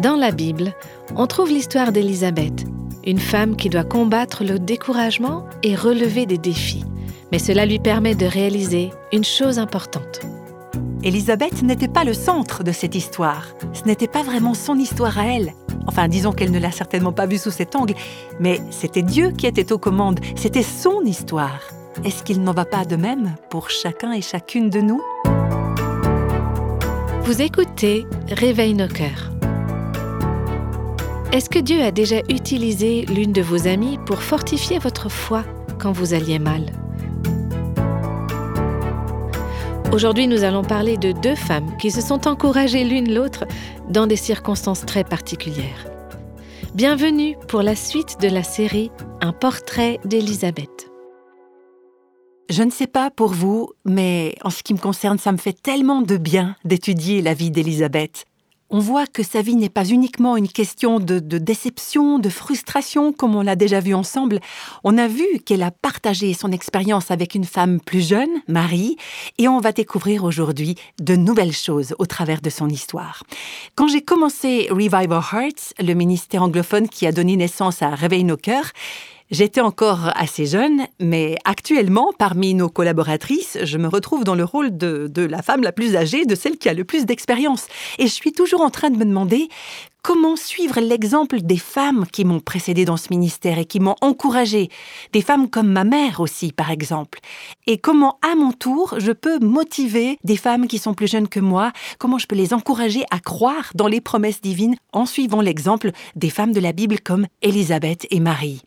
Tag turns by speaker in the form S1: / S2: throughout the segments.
S1: Dans la Bible, on trouve l'histoire d'Élisabeth, une femme qui doit combattre le découragement et relever des défis. Mais cela lui permet de réaliser une chose importante.
S2: Élisabeth n'était pas le centre de cette histoire. Ce n'était pas vraiment son histoire à elle. Enfin, disons qu'elle ne l'a certainement pas vue sous cet angle, mais c'était Dieu qui était aux commandes, c'était son histoire. Est-ce qu'il n'en va pas de même pour chacun et chacune de nous?
S1: Vous écoutez Réveille nos cœurs. Est-ce que Dieu a déjà utilisé l'une de vos amies pour fortifier votre foi quand vous alliez mal? Aujourd'hui, nous allons parler de deux femmes qui se sont encouragées l'une l'autre dans des circonstances très particulières. Bienvenue pour la suite de la série Un portrait d'Élisabeth.
S2: Je ne sais pas pour vous, mais en ce qui me concerne, ça me fait tellement de bien d'étudier la vie d'Élisabeth on voit que sa vie n'est pas uniquement une question de, déception, de frustration, comme on l'a déjà vu ensemble. On a vu qu'elle a partagé son expérience avec une femme plus jeune, Marie, et on va découvrir aujourd'hui de nouvelles choses au travers de son histoire. Quand j'ai commencé Revive Our Hearts, le ministère anglophone qui a donné naissance à Réveille nos cœurs, J'étais encore assez jeune, mais actuellement, parmi nos collaboratrices, je me retrouve dans le rôle de, la femme la plus âgée, de celle qui a le plus d'expérience. Et je suis toujours en train de me demander comment suivre l'exemple des femmes qui m'ont précédé dans ce ministère et qui m'ont encouragée, des femmes comme ma mère aussi, par exemple. Et comment, à mon tour, je peux motiver des femmes qui sont plus jeunes que moi, comment je peux les encourager à croire dans les promesses divines en suivant l'exemple des femmes de la Bible comme Élisabeth et Marie?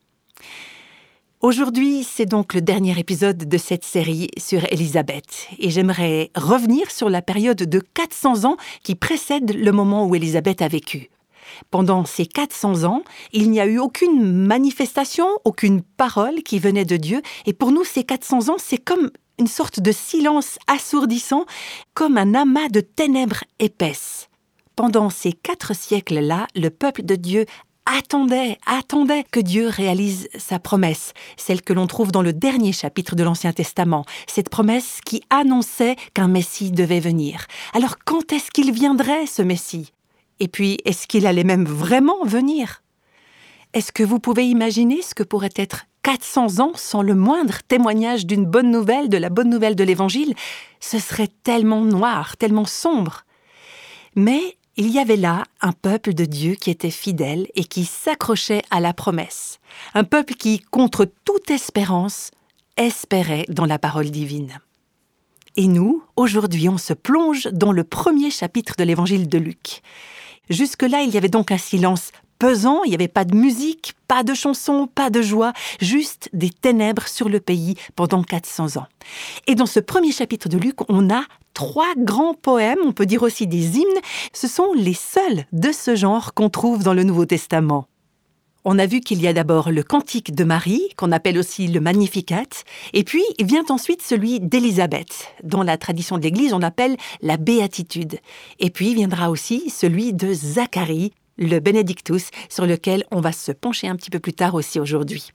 S2: Aujourd'hui, c'est donc le dernier épisode de cette série sur Élisabeth, et j'aimerais revenir sur la période de 400 ans qui précède le moment où Élisabeth a vécu. Pendant ces 400 ans, il n'y a eu aucune manifestation, aucune parole qui venait de Dieu, et pour nous, ces 400 ans, c'est comme une sorte de silence assourdissant, comme un amas de ténèbres épaisses. Pendant ces quatre siècles-là, le peuple de Dieu attendait, attendait que Dieu réalise sa promesse, celle que l'on trouve dans le dernier chapitre de l'Ancien Testament, cette promesse qui annonçait qu'un Messie devait venir. Alors quand est-ce qu'il viendrait, ce Messie? Et puis, est-ce qu'il allait même vraiment venir? Est-ce que vous pouvez imaginer ce que pourrait être 400 ans sans le moindre témoignage d'une bonne nouvelle, de la bonne nouvelle de l'Évangile? Ce serait tellement noir, tellement sombre. Mais il y avait là un peuple de Dieu qui était fidèle et qui s'accrochait à la promesse, un peuple qui, contre toute espérance, espérait dans la parole divine. Et nous, aujourd'hui, on se plonge dans le premier chapitre de l'évangile de Luc. Jusque-là, il y avait donc un silence pesant, il n'y avait pas de musique, pas de chansons, pas de joie, juste des ténèbres sur le pays pendant 400 ans. Et dans ce premier chapitre de Luc, on a trois grands poèmes, on peut dire aussi des hymnes, ce sont les seuls de ce genre qu'on trouve dans le Nouveau Testament. On a vu qu'il y a d'abord le cantique de Marie, qu'on appelle aussi le Magnificat, et puis vient ensuite celui d'Élisabeth, dont la tradition de l'Église on appelle la béatitude. Et puis viendra aussi celui de Zacharie, le Benedictus, sur lequel on va se pencher un petit peu plus tard aussi aujourd'hui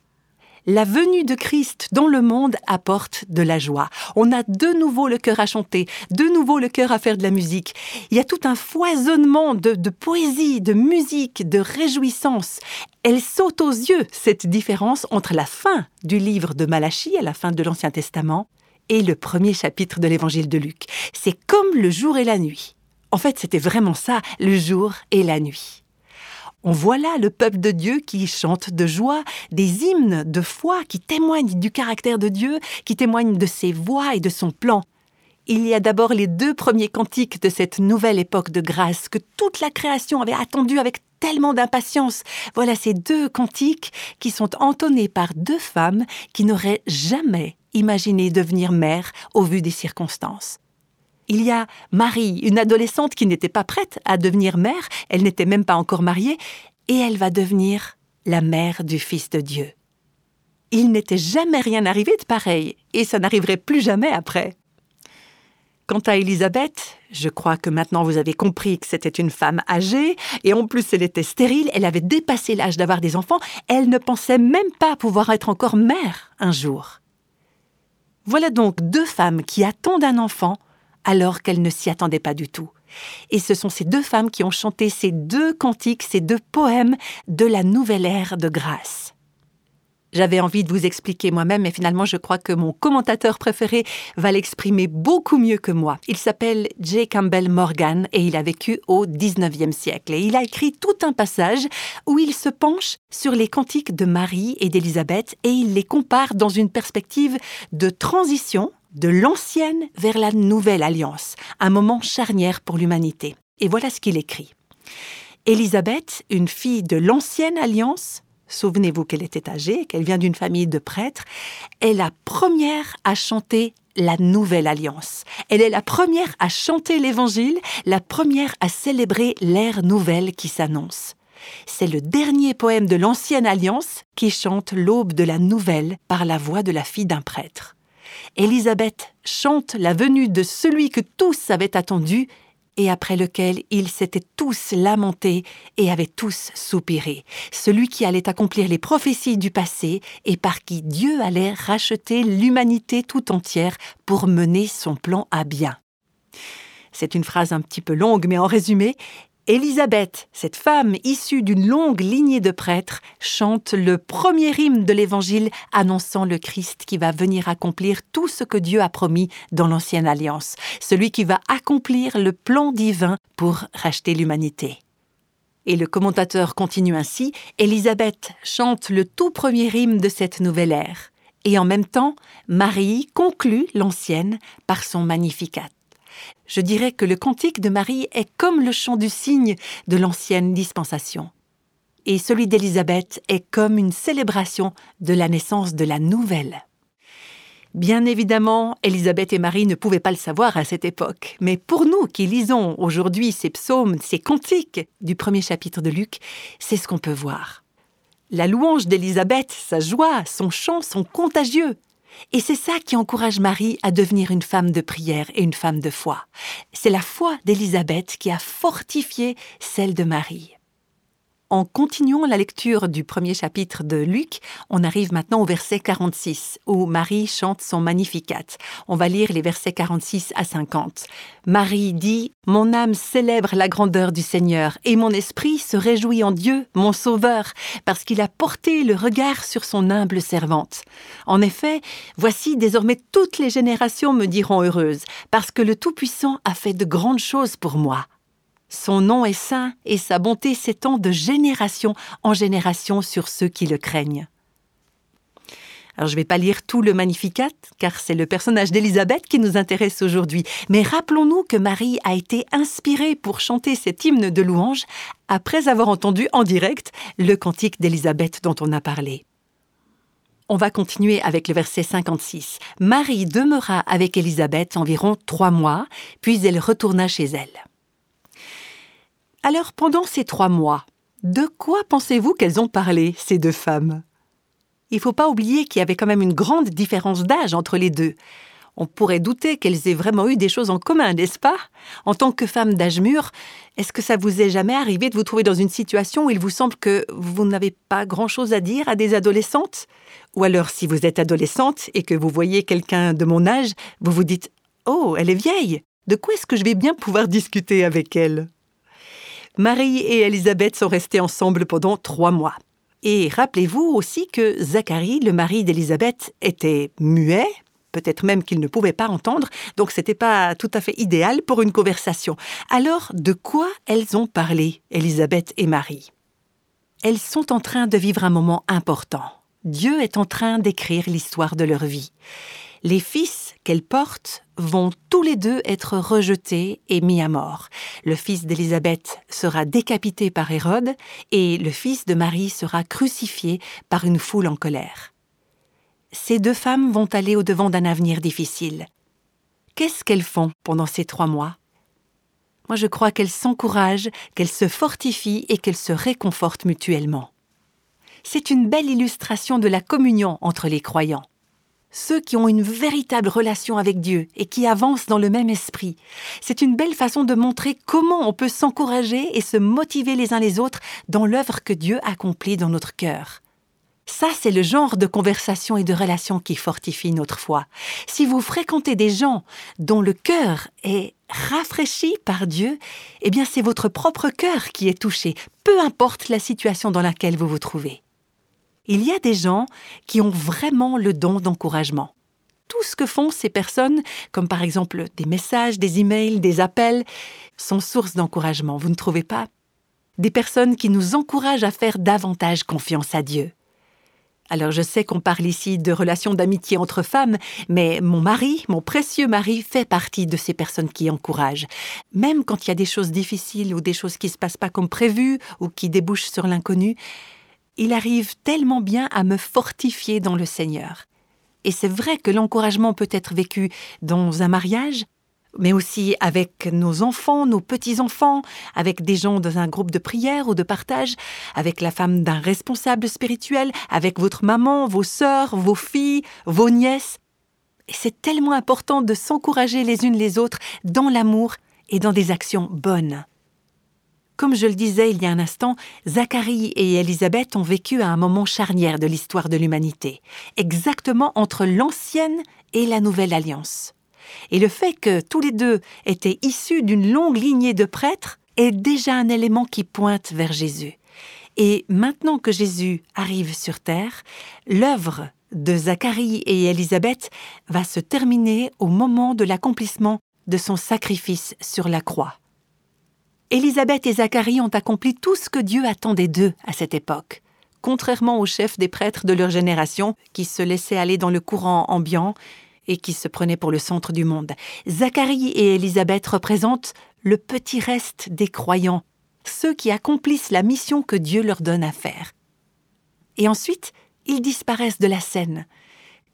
S2: la venue de Christ dans le monde apporte de la joie. On a de nouveau le cœur à chanter, de nouveau le cœur à faire de la musique. Il y a tout un foisonnement de, poésie, de musique, de réjouissance. Elle saute aux yeux, cette différence entre la fin du livre de Malachie, à la fin de l'Ancien Testament, et le premier chapitre de l'Évangile de Luc. C'est comme le jour et la nuit. En fait, c'était vraiment ça, le jour et la nuit. On voit là le peuple de Dieu qui chante de joie, des hymnes de foi qui témoignent du caractère de Dieu, qui témoignent de ses voix et de son plan. Il y a d'abord les deux premiers cantiques de cette nouvelle époque de grâce que toute la création avait attendu avec tellement d'impatience. Voilà ces deux cantiques qui sont entonnés par deux femmes qui n'auraient jamais imaginé devenir mères au vu des circonstances. Il y a Marie, une adolescente qui n'était pas prête à devenir mère, elle n'était même pas encore mariée, et elle va devenir la mère du Fils de Dieu. Il n'était jamais rien arrivé de pareil, et ça n'arriverait plus jamais après. Quant à Élisabeth, je crois que maintenant vous avez compris que c'était une femme âgée, et en plus elle était stérile, elle avait dépassé l'âge d'avoir des enfants, elle ne pensait même pas pouvoir être encore mère un jour. Voilà donc deux femmes qui attendent un enfant alors qu'elle ne s'y attendait pas du tout. Et ce sont ces deux femmes qui ont chanté ces deux cantiques, ces deux poèmes de la nouvelle ère de grâce. J'avais envie de vous expliquer moi-même, mais finalement je crois que mon commentateur préféré va l'exprimer beaucoup mieux que moi. Il s'appelle J. Campbell Morgan et il a vécu au XIXe siècle. Et il a écrit tout un passage où il se penche sur les cantiques de Marie et d'Élisabeth et il les compare dans une perspective de transition de l'ancienne vers la nouvelle alliance, un moment charnière pour l'humanité. Et voilà ce qu'il écrit. Élisabeth, une fille de l'ancienne alliance, souvenez-vous qu'elle était âgée, qu'elle vient d'une famille de prêtres, est la première à chanter la nouvelle alliance. Elle est la première à chanter l'évangile, la première à célébrer l'ère nouvelle qui s'annonce. C'est le dernier poème de l'ancienne alliance qui chante l'aube de la nouvelle par la voix de la fille d'un prêtre. Élisabeth chante la venue de celui que tous avaient attendu et après lequel ils s'étaient tous lamentés et avaient tous soupiré, celui qui allait accomplir les prophéties du passé et par qui Dieu allait racheter l'humanité tout entière pour mener son plan à bien. C'est une phrase un petit peu longue, mais en résumé, Élisabeth, cette femme issue d'une longue lignée de prêtres, chante le premier hymne de l'Évangile annonçant le Christ qui va venir accomplir tout ce que Dieu a promis dans l'Ancienne Alliance, celui qui va accomplir le plan divin pour racheter l'humanité. Et le commentateur continue ainsi, Élisabeth chante le tout premier hymne de cette nouvelle ère. Et en même temps, Marie conclut l'ancienne par son Magnificat je dirais que le cantique de Marie est comme le chant du cygne de l'ancienne dispensation. Et celui d'Élisabeth est comme une célébration de la naissance de la nouvelle. Bien évidemment, Élisabeth et Marie ne pouvaient pas le savoir à cette époque, mais pour nous qui lisons aujourd'hui ces psaumes, ces cantiques du premier chapitre de Luc, c'est ce qu'on peut voir. La louange d'Élisabeth, sa joie, son chant sont contagieux. Et c'est ça qui encourage Marie à devenir une femme de prière et une femme de foi. C'est la foi d'Élisabeth qui a fortifié celle de Marie. En continuant la lecture du premier chapitre de Luc, on arrive maintenant au verset 46, où Marie chante son Magnificat. On va lire les versets 46 à 50. Marie dit Mon âme célèbre la grandeur du Seigneur, et mon esprit se réjouit en Dieu, mon Sauveur, parce qu'il a porté le regard sur son humble servante. En effet, voici désormais toutes les générations me diront heureuse, parce que le Tout-Puissant a fait de grandes choses pour moi. Son nom est saint et sa bonté s'étend de génération en génération sur ceux qui le craignent. Alors je ne vais pas lire tout le Magnificat, car c'est le personnage d'Élisabeth qui nous intéresse aujourd'hui, mais rappelons-nous que Marie a été inspirée pour chanter cet hymne de louange après avoir entendu en direct le cantique d'Élisabeth dont on a parlé. On va continuer avec le verset 56. Marie demeura avec Élisabeth environ trois mois, puis elle retourna chez elle. Alors pendant ces trois mois, de quoi pensez-vous qu'elles ont parlé, ces deux femmes? Il ne faut pas oublier qu'il y avait quand même une grande différence d'âge entre les deux. On pourrait douter qu'elles aient vraiment eu des choses en commun, n'est-ce pas? En tant que femme d'âge mûr, est-ce que ça vous est jamais arrivé de vous trouver dans une situation où il vous semble que vous n'avez pas grand-chose à dire à des adolescentes? Ou alors si vous êtes adolescente et que vous voyez quelqu'un de mon âge, vous vous dites ⁇ Oh, elle est vieille De quoi est-ce que je vais bien pouvoir discuter avec elle ?⁇ Marie et Élisabeth sont restées ensemble pendant trois mois. Et rappelez-vous aussi que Zacharie, le mari d'Élisabeth, était muet, peut-être même qu'il ne pouvait pas entendre, donc c'était pas tout à fait idéal pour une conversation. Alors, de quoi elles ont parlé, Élisabeth et Marie? Elles sont en train de vivre un moment important. Dieu est en train d'écrire l'histoire de leur vie les fils qu'elle vont tous les deux être rejetés et mis à mort. Le fils d'Élisabeth sera décapité par Hérode et le fils de Marie sera crucifié par une foule en colère. Ces deux femmes vont aller au-devant d'un avenir difficile. Qu'est-ce qu'elles font pendant ces trois mois? Moi je crois qu'elles s'encouragent, qu'elles se fortifient et qu'elles se réconfortent mutuellement. C'est une belle illustration de la communion entre les croyants ceux qui ont une véritable relation avec Dieu et qui avancent dans le même esprit. C'est une belle façon de montrer comment on peut s'encourager et se motiver les uns les autres dans l'œuvre que Dieu accomplit dans notre cœur. Ça, c'est le genre de conversation et de relation qui fortifie notre foi. Si vous fréquentez des gens dont le cœur est rafraîchi par Dieu, eh bien c'est votre propre cœur qui est touché, peu importe la situation dans laquelle vous vous trouvez. Il y a des gens qui ont vraiment le don d'encouragement. Tout ce que font ces personnes, comme par exemple des messages, des emails, des appels, sont source d'encouragement, vous ne trouvez pas Des personnes qui nous encouragent à faire davantage confiance à Dieu. Alors je sais qu'on parle ici de relations d'amitié entre femmes, mais mon mari, mon précieux mari, fait partie de ces personnes qui encouragent. Même quand il y a des choses difficiles ou des choses qui ne se passent pas comme prévu ou qui débouchent sur l'inconnu, il arrive tellement bien à me fortifier dans le Seigneur. Et c'est vrai que l'encouragement peut être vécu dans un mariage, mais aussi avec nos enfants, nos petits-enfants, avec des gens dans un groupe de prière ou de partage, avec la femme d'un responsable spirituel, avec votre maman, vos sœurs, vos filles, vos nièces. Et c'est tellement important de s'encourager les unes les autres dans l'amour et dans des actions bonnes. Comme je le disais il y a un instant, Zacharie et Élisabeth ont vécu à un moment charnière de l'histoire de l'humanité, exactement entre l'ancienne et la nouvelle alliance. Et le fait que tous les deux étaient issus d'une longue lignée de prêtres est déjà un élément qui pointe vers Jésus. Et maintenant que Jésus arrive sur terre, l'œuvre de Zacharie et Élisabeth va se terminer au moment de l'accomplissement de son sacrifice sur la croix. Élisabeth et Zacharie ont accompli tout ce que Dieu attendait d'eux à cette époque, contrairement aux chefs des prêtres de leur génération qui se laissaient aller dans le courant ambiant et qui se prenaient pour le centre du monde. Zacharie et Élisabeth représentent le petit reste des croyants, ceux qui accomplissent la mission que Dieu leur donne à faire. Et ensuite, ils disparaissent de la scène,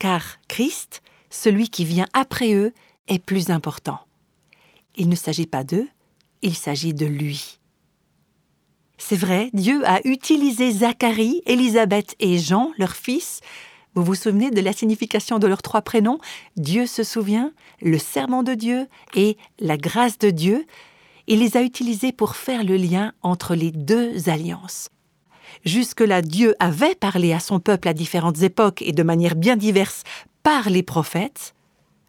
S2: car Christ, celui qui vient après eux, est plus important. Il ne s'agit pas d'eux, il s'agit de lui. C'est vrai, Dieu a utilisé Zacharie, Élisabeth et Jean, leur fils, vous vous souvenez de la signification de leurs trois prénoms? Dieu se souvient, le serment de Dieu et la grâce de Dieu. Il les a utilisés pour faire le lien entre les deux alliances. Jusque-là, Dieu avait parlé à son peuple à différentes époques et de manière bien diverse par les prophètes.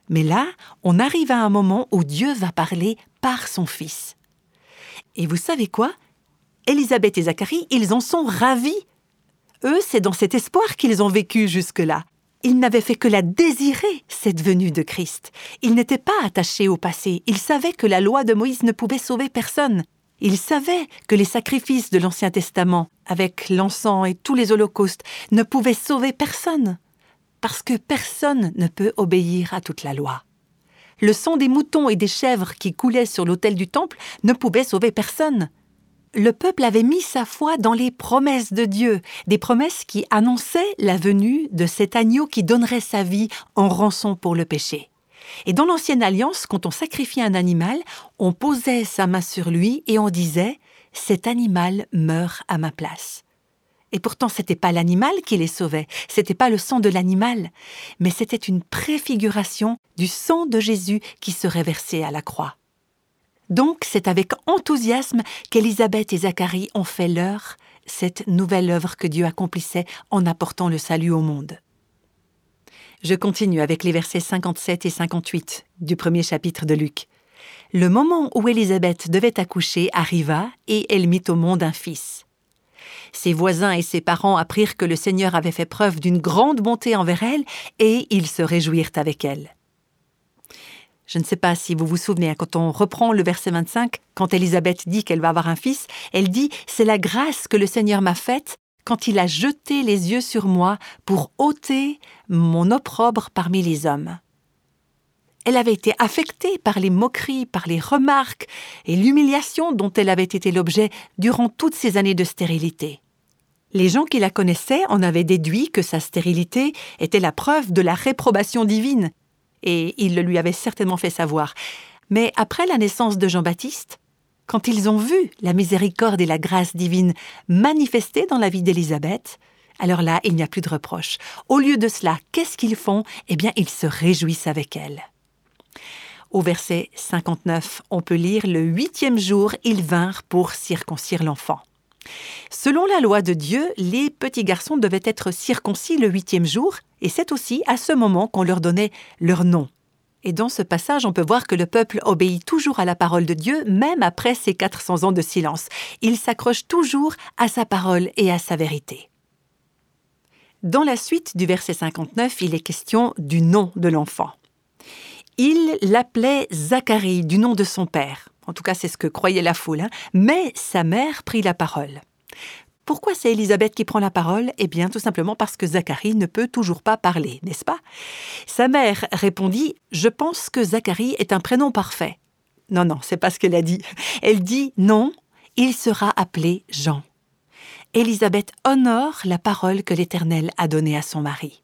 S2: Mais là, on arrive à un moment où Dieu va parler par son Fils. Et vous savez quoi? Élisabeth et Zacharie, ils en sont ravis eux, c'est dans cet espoir qu'ils ont vécu jusque-là. Ils n'avaient fait que la désirer, cette venue de Christ. Ils n'étaient pas attachés au passé. Ils savaient que la loi de Moïse ne pouvait sauver personne. Ils savaient que les sacrifices de l'Ancien Testament, avec l'encens et tous les holocaustes, ne pouvaient sauver personne. Parce que personne ne peut obéir à toute la loi. Le sang des moutons et des chèvres qui coulaient sur l'autel du temple ne pouvait sauver personne le peuple avait mis sa foi dans les promesses de Dieu, des promesses qui annonçaient la venue de cet agneau qui donnerait sa vie en rançon pour le péché. Et dans l'ancienne alliance, quand on sacrifiait un animal, on posait sa main sur lui et on disait Cet animal meurt à ma place. Et pourtant, c'était pas l'animal qui les sauvait, c'était pas le sang de l'animal, mais c'était une préfiguration du sang de Jésus qui serait versé à la croix. Donc c'est avec enthousiasme qu'Élisabeth et Zacharie ont fait leur, cette nouvelle œuvre que Dieu accomplissait en apportant le salut au monde. Je continue avec les versets 57 et 58 du premier chapitre de Luc. Le moment où Élisabeth devait accoucher arriva et elle mit au monde un fils. Ses voisins et ses parents apprirent que le Seigneur avait fait preuve d'une grande bonté envers elle et ils se réjouirent avec elle. Je ne sais pas si vous vous souvenez, hein, quand on reprend le verset 25, quand Élisabeth dit qu'elle va avoir un fils, elle dit C'est la grâce que le Seigneur m'a faite quand il a jeté les yeux sur moi pour ôter mon opprobre parmi les hommes. Elle avait été affectée par les moqueries, par les remarques et l'humiliation dont elle avait été l'objet durant toutes ces années de stérilité. Les gens qui la connaissaient en avaient déduit que sa stérilité était la preuve de la réprobation divine et il le lui avait certainement fait savoir. Mais après la naissance de Jean-Baptiste, quand ils ont vu la miséricorde et la grâce divine manifestées dans la vie d'Élisabeth, alors là, il n'y a plus de reproche. Au lieu de cela, qu'est-ce qu'ils font? Eh bien, ils se réjouissent avec elle. Au verset 59, on peut lire Le huitième jour, ils vinrent pour circoncire l'enfant. Selon la loi de Dieu, les petits garçons devaient être circoncis le huitième jour, et c'est aussi à ce moment qu'on leur donnait leur nom. Et dans ce passage, on peut voir que le peuple obéit toujours à la parole de Dieu, même après ces 400 ans de silence. Il s'accroche toujours à sa parole et à sa vérité. Dans la suite du verset 59, il est question du nom de l'enfant. Il l'appelait Zacharie, du nom de son père. En tout cas, c'est ce que croyait la foule. Hein. Mais sa mère prit la parole. Pourquoi c'est Élisabeth qui prend la parole? Eh bien, tout simplement parce que Zacharie ne peut toujours pas parler, n'est-ce pas? Sa mère répondit Je pense que Zacharie est un prénom parfait. Non, non, c'est pas ce qu'elle a dit. Elle dit Non, il sera appelé Jean. Élisabeth honore la parole que l'Éternel a donnée à son mari.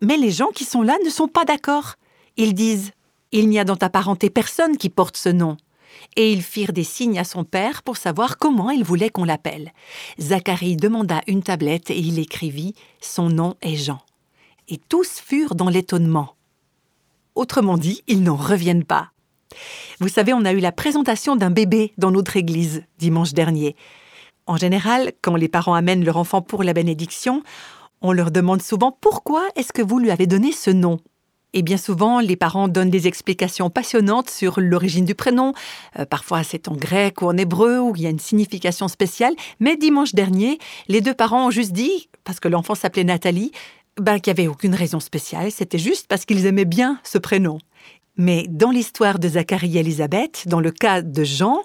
S2: Mais les gens qui sont là ne sont pas d'accord. Ils disent Il n'y a dans ta parenté personne qui porte ce nom et ils firent des signes à son père pour savoir comment il voulait qu'on l'appelle. Zacharie demanda une tablette et il écrivit Son nom est Jean. Et tous furent dans l'étonnement. Autrement dit, ils n'en reviennent pas. Vous savez, on a eu la présentation d'un bébé dans notre église dimanche dernier. En général, quand les parents amènent leur enfant pour la bénédiction, on leur demande souvent pourquoi est-ce que vous lui avez donné ce nom? Et bien souvent, les parents donnent des explications passionnantes sur l'origine du prénom. Euh, parfois, c'est en grec ou en hébreu, où il y a une signification spéciale. Mais dimanche dernier, les deux parents ont juste dit, parce que l'enfant s'appelait Nathalie, ben, qu'il n'y avait aucune raison spéciale. C'était juste parce qu'ils aimaient bien ce prénom. Mais dans l'histoire de Zacharie et Élisabeth, dans le cas de Jean,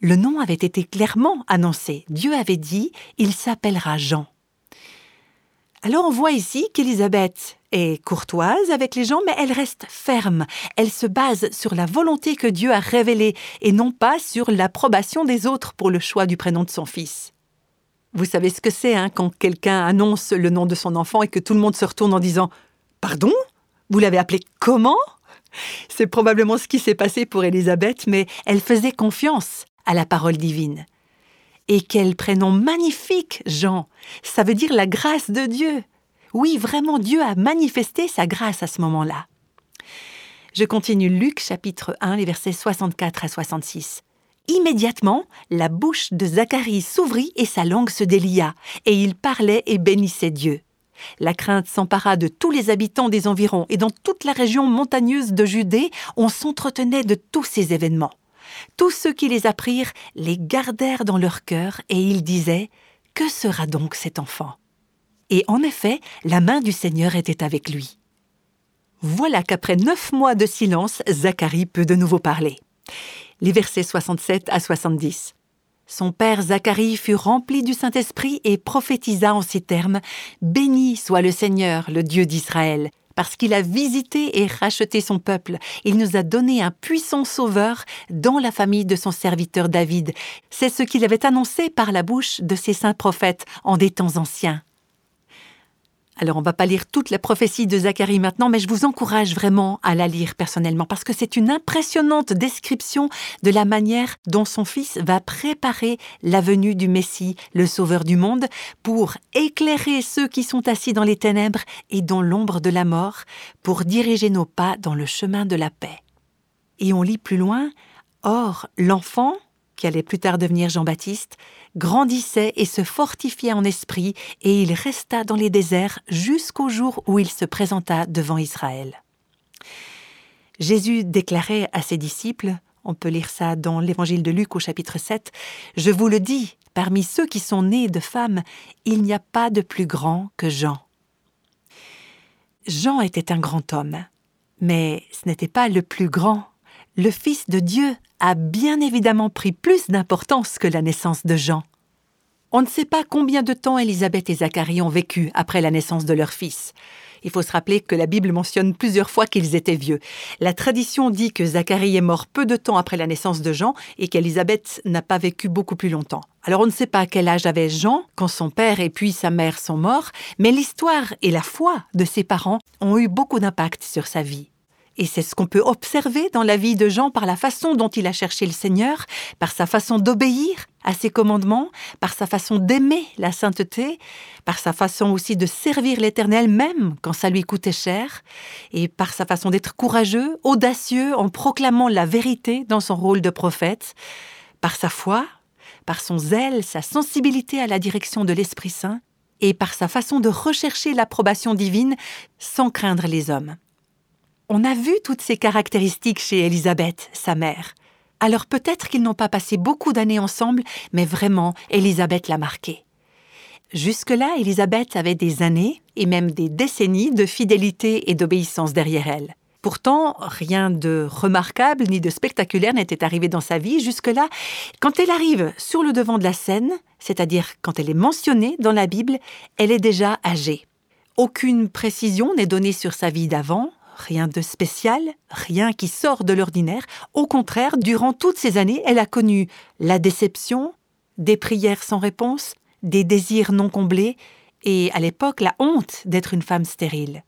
S2: le nom avait été clairement annoncé. Dieu avait dit, il s'appellera Jean. Alors on voit ici qu'Élisabeth courtoise avec les gens, mais elle reste ferme. Elle se base sur la volonté que Dieu a révélée et non pas sur l'approbation des autres pour le choix du prénom de son fils. Vous savez ce que c'est hein, quand quelqu'un annonce le nom de son enfant et que tout le monde se retourne en disant Pardon? Vous l'avez appelé comment? C'est probablement ce qui s'est passé pour Élisabeth, mais elle faisait confiance à la parole divine. Et quel prénom magnifique, Jean. Ça veut dire la grâce de Dieu. Oui, vraiment, Dieu a manifesté sa grâce à ce moment-là. Je continue Luc chapitre 1, les versets 64 à 66. Immédiatement, la bouche de Zacharie s'ouvrit et sa langue se délia, et il parlait et bénissait Dieu. La crainte s'empara de tous les habitants des environs, et dans toute la région montagneuse de Judée, on s'entretenait de tous ces événements. Tous ceux qui les apprirent les gardèrent dans leur cœur et ils disaient Que sera donc cet enfant? Et en effet, la main du Seigneur était avec lui. Voilà qu'après neuf mois de silence, Zacharie peut de nouveau parler. Les versets 67 à 70. Son père Zacharie fut rempli du Saint-Esprit et prophétisa en ces termes Béni soit le Seigneur, le Dieu d'Israël, parce qu'il a visité et racheté son peuple. Il nous a donné un puissant sauveur dans la famille de son serviteur David. C'est ce qu'il avait annoncé par la bouche de ses saints prophètes en des temps anciens. Alors on va pas lire toute la prophétie de Zacharie maintenant, mais je vous encourage vraiment à la lire personnellement parce que c'est une impressionnante description de la manière dont son fils va préparer la venue du Messie, le Sauveur du monde, pour éclairer ceux qui sont assis dans les ténèbres et dans l'ombre de la mort, pour diriger nos pas dans le chemin de la paix. Et on lit plus loin, Or, l'enfant, qui allait plus tard devenir Jean-Baptiste, grandissait et se fortifiait en esprit, et il resta dans les déserts jusqu'au jour où il se présenta devant Israël. Jésus déclarait à ses disciples, on peut lire ça dans l'évangile de Luc au chapitre 7, Je vous le dis, parmi ceux qui sont nés de femmes, il n'y a pas de plus grand que Jean. Jean était un grand homme, mais ce n'était pas le plus grand le Fils de Dieu a bien évidemment pris plus d'importance que la naissance de Jean. On ne sait pas combien de temps Élisabeth et Zacharie ont vécu après la naissance de leur fils. Il faut se rappeler que la Bible mentionne plusieurs fois qu'ils étaient vieux. La tradition dit que Zacharie est mort peu de temps après la naissance de Jean et qu'Élisabeth n'a pas vécu beaucoup plus longtemps. Alors on ne sait pas quel âge avait Jean quand son père et puis sa mère sont morts, mais l'histoire et la foi de ses parents ont eu beaucoup d'impact sur sa vie. Et c'est ce qu'on peut observer dans la vie de Jean par la façon dont il a cherché le Seigneur, par sa façon d'obéir à ses commandements, par sa façon d'aimer la sainteté, par sa façon aussi de servir l'Éternel même quand ça lui coûtait cher, et par sa façon d'être courageux, audacieux en proclamant la vérité dans son rôle de prophète, par sa foi, par son zèle, sa sensibilité à la direction de l'Esprit Saint, et par sa façon de rechercher l'approbation divine sans craindre les hommes. On a vu toutes ces caractéristiques chez Élisabeth, sa mère. Alors peut-être qu'ils n'ont pas passé beaucoup d'années ensemble, mais vraiment, Élisabeth l'a marqué. Jusque-là, Élisabeth avait des années et même des décennies de fidélité et d'obéissance derrière elle. Pourtant, rien de remarquable ni de spectaculaire n'était arrivé dans sa vie jusque-là. Quand elle arrive sur le devant de la scène, c'est-à-dire quand elle est mentionnée dans la Bible, elle est déjà âgée. Aucune précision n'est donnée sur sa vie d'avant, rien de spécial, rien qui sort de l'ordinaire. Au contraire, durant toutes ces années, elle a connu la déception, des prières sans réponse, des désirs non comblés, et à l'époque la honte d'être une femme stérile.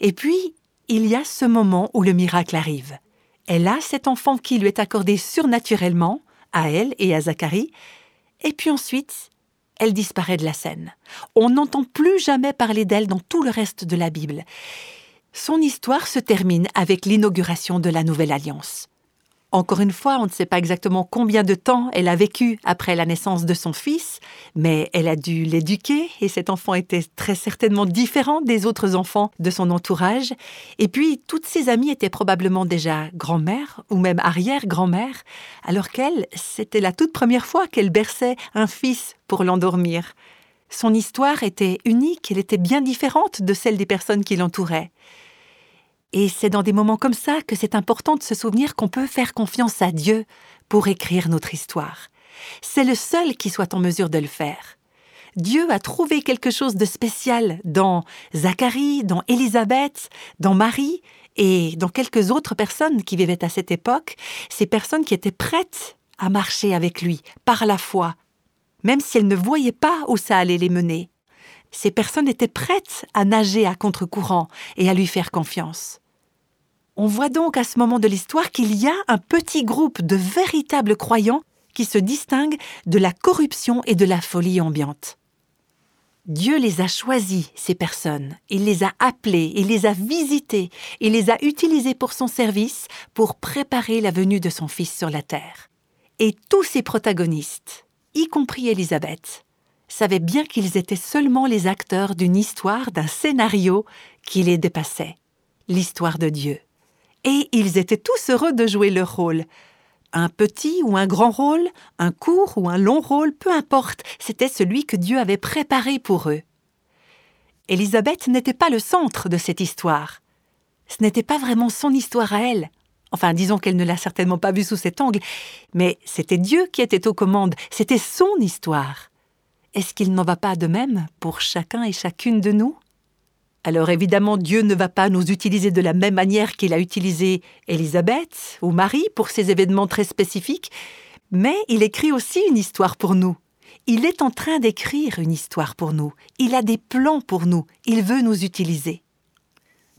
S2: Et puis, il y a ce moment où le miracle arrive. Elle a cet enfant qui lui est accordé surnaturellement, à elle et à Zacharie, et puis ensuite, elle disparaît de la scène. On n'entend plus jamais parler d'elle dans tout le reste de la Bible. Son histoire se termine avec l'inauguration de la Nouvelle Alliance. Encore une fois, on ne sait pas exactement combien de temps elle a vécu après la naissance de son fils, mais elle a dû l'éduquer et cet enfant était très certainement différent des autres enfants de son entourage. Et puis, toutes ses amies étaient probablement déjà grand-mères ou même arrière-grand-mères, alors qu'elle, c'était la toute première fois qu'elle berçait un fils pour l'endormir. Son histoire était unique, elle était bien différente de celle des personnes qui l'entouraient. Et c'est dans des moments comme ça que c'est important de se souvenir qu'on peut faire confiance à Dieu pour écrire notre histoire. C'est le seul qui soit en mesure de le faire. Dieu a trouvé quelque chose de spécial dans Zacharie, dans Élisabeth, dans Marie et dans quelques autres personnes qui vivaient à cette époque, ces personnes qui étaient prêtes à marcher avec lui par la foi, même si elles ne voyaient pas où ça allait les mener ces personnes étaient prêtes à nager à contre-courant et à lui faire confiance. On voit donc à ce moment de l'histoire qu'il y a un petit groupe de véritables croyants qui se distinguent de la corruption et de la folie ambiante. Dieu les a choisis, ces personnes, il les a appelées, il les a visitées, il les a utilisées pour son service, pour préparer la venue de son Fils sur la terre. Et tous ces protagonistes, y compris Élisabeth, savaient bien qu'ils étaient seulement les acteurs d'une histoire, d'un scénario qui les dépassait, l'histoire de Dieu. Et ils étaient tous heureux de jouer leur rôle. Un petit ou un grand rôle, un court ou un long rôle, peu importe, c'était celui que Dieu avait préparé pour eux. Élisabeth n'était pas le centre de cette histoire. Ce n'était pas vraiment son histoire à elle. Enfin, disons qu'elle ne l'a certainement pas vue sous cet angle, mais c'était Dieu qui était aux commandes, c'était son histoire. Est-ce qu'il n'en va pas de même pour chacun et chacune de nous? Alors évidemment, Dieu ne va pas nous utiliser de la même manière qu'il a utilisé Élisabeth ou Marie pour ces événements très spécifiques, mais il écrit aussi une histoire pour nous. Il est en train d'écrire une histoire pour nous. Il a des plans pour nous. Il veut nous utiliser.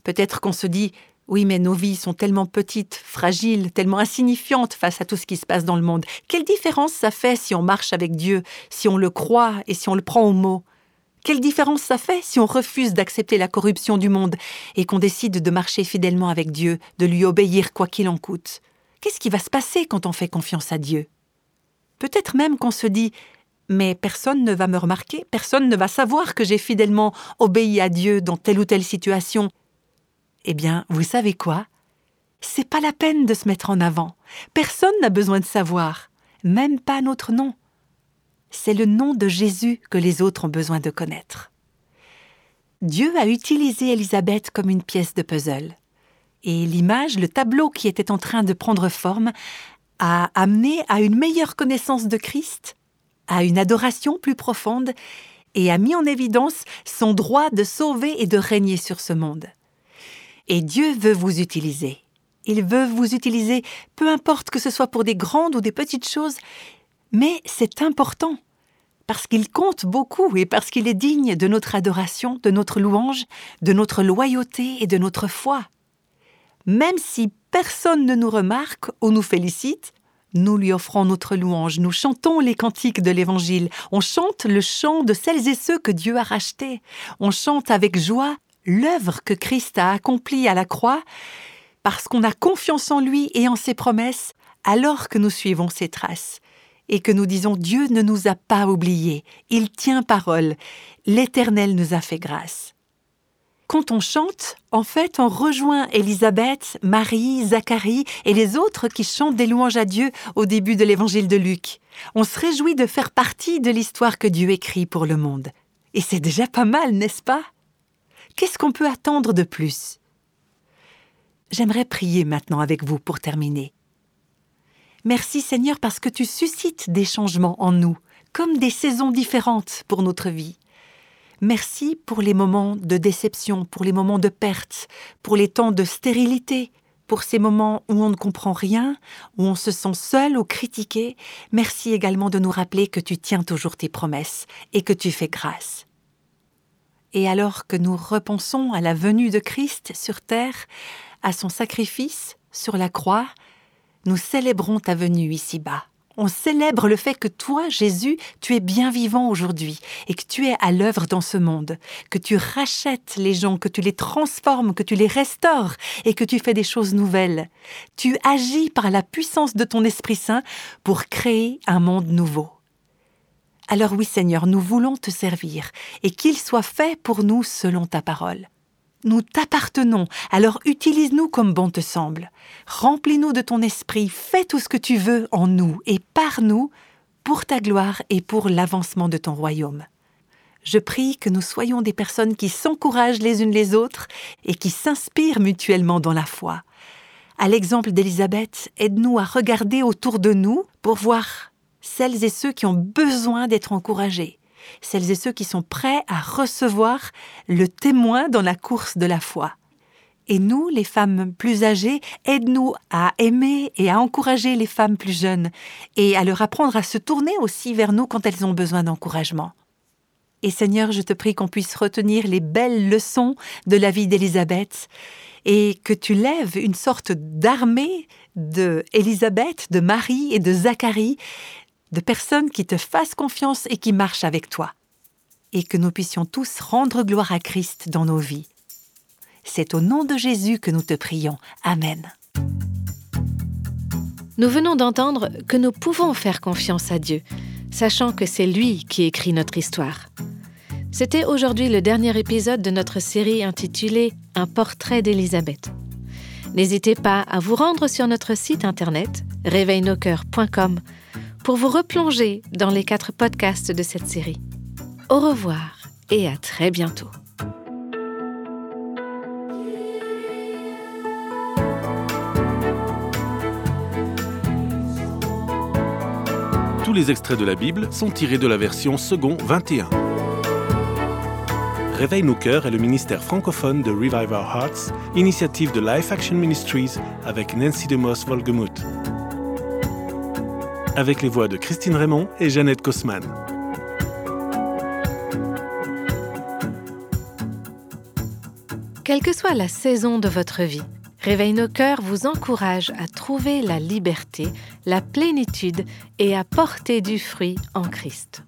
S2: Peut-être qu'on se dit oui, mais nos vies sont tellement petites, fragiles, tellement insignifiantes face à tout ce qui se passe dans le monde. Quelle différence ça fait si on marche avec Dieu, si on le croit et si on le prend au mot? Quelle différence ça fait si on refuse d'accepter la corruption du monde et qu'on décide de marcher fidèlement avec Dieu, de lui obéir quoi qu'il en coûte? Qu'est-ce qui va se passer quand on fait confiance à Dieu? Peut-être même qu'on se dit mais personne ne va me remarquer, personne ne va savoir que j'ai fidèlement obéi à Dieu dans telle ou telle situation, eh bien, vous savez quoi? C'est pas la peine de se mettre en avant. Personne n'a besoin de savoir, même pas notre nom. C'est le nom de Jésus que les autres ont besoin de connaître. Dieu a utilisé Élisabeth comme une pièce de puzzle. Et l'image, le tableau qui était en train de prendre forme, a amené à une meilleure connaissance de Christ, à une adoration plus profonde, et a mis en évidence son droit de sauver et de régner sur ce monde. Et Dieu veut vous utiliser. Il veut vous utiliser, peu importe que ce soit pour des grandes ou des petites choses, mais c'est important, parce qu'il compte beaucoup et parce qu'il est digne de notre adoration, de notre louange, de notre loyauté et de notre foi. Même si personne ne nous remarque ou nous félicite, nous lui offrons notre louange, nous chantons les cantiques de l'Évangile, on chante le chant de celles et ceux que Dieu a rachetés, on chante avec joie l'œuvre que Christ a accomplie à la croix, parce qu'on a confiance en lui et en ses promesses, alors que nous suivons ses traces, et que nous disons Dieu ne nous a pas oubliés, il tient parole, l'Éternel nous a fait grâce. quand on chante, en fait, on rejoint Élisabeth, Marie, Zacharie et les autres qui chantent des louanges à Dieu au début de l'évangile de Luc. On se réjouit de faire partie de l'histoire que Dieu écrit pour le monde. Et c'est déjà pas mal, n'est-ce pas? Qu'est-ce qu'on peut attendre de plus? J'aimerais prier maintenant avec vous pour terminer. Merci Seigneur parce que tu suscites des changements en nous, comme des saisons différentes pour notre vie. Merci pour les moments de déception, pour les moments de perte, pour les temps de stérilité, pour ces moments où on ne comprend rien, où on se sent seul ou critiqué. Merci également de nous rappeler que tu tiens toujours tes promesses et que tu fais grâce. Et alors que nous repensons à la venue de Christ sur terre, à son sacrifice sur la croix, nous célébrons ta venue ici-bas. On célèbre le fait que toi, Jésus, tu es bien vivant aujourd'hui et que tu es à l'œuvre dans ce monde, que tu rachètes les gens, que tu les transformes, que tu les restaures et que tu fais des choses nouvelles. Tu agis par la puissance de ton Esprit Saint pour créer un monde nouveau. Alors oui Seigneur, nous voulons te servir et qu'il soit fait pour nous selon ta parole. Nous t'appartenons, alors utilise-nous comme bon te semble. Remplis-nous de ton esprit, fais tout ce que tu veux en nous et par nous, pour ta gloire et pour l'avancement de ton royaume. Je prie que nous soyons des personnes qui s'encouragent les unes les autres et qui s'inspirent mutuellement dans la foi. À l'exemple d'Élisabeth, aide-nous à regarder autour de nous pour voir celles et ceux qui ont besoin d'être encouragés celles et ceux qui sont prêts à recevoir le témoin dans la course de la foi. Et nous, les femmes plus âgées, aide-nous à aimer et à encourager les femmes plus jeunes, et à leur apprendre à se tourner aussi vers nous quand elles ont besoin d'encouragement. Et Seigneur, je te prie qu'on puisse retenir les belles leçons de la vie d'Élisabeth, et que tu lèves une sorte d'armée de Élisabeth, de Marie et de Zacharie, de personnes qui te fassent confiance et qui marchent avec toi, et que nous puissions tous rendre gloire à Christ dans nos vies. C'est au nom de Jésus que nous te prions. Amen.
S1: Nous venons d'entendre que nous pouvons faire confiance à Dieu, sachant que c'est lui qui écrit notre histoire. C'était aujourd'hui le dernier épisode de notre série intitulée Un portrait d'Élisabeth. N'hésitez pas à vous rendre sur notre site internet réveilnoscoeurs.com pour vous replonger dans les quatre podcasts de cette série. Au revoir et à très bientôt.
S3: Tous les extraits de la Bible sont tirés de la version second 21. Réveille nos cœurs est le ministère francophone de Revive Our Hearts, initiative de Life Action Ministries avec Nancy DeMoss Volgemuth avec les voix de Christine Raymond et Jeannette Kosman.
S1: Quelle que soit la saison de votre vie, Réveille nos cœurs vous encourage à trouver la liberté, la plénitude et à porter du fruit en Christ.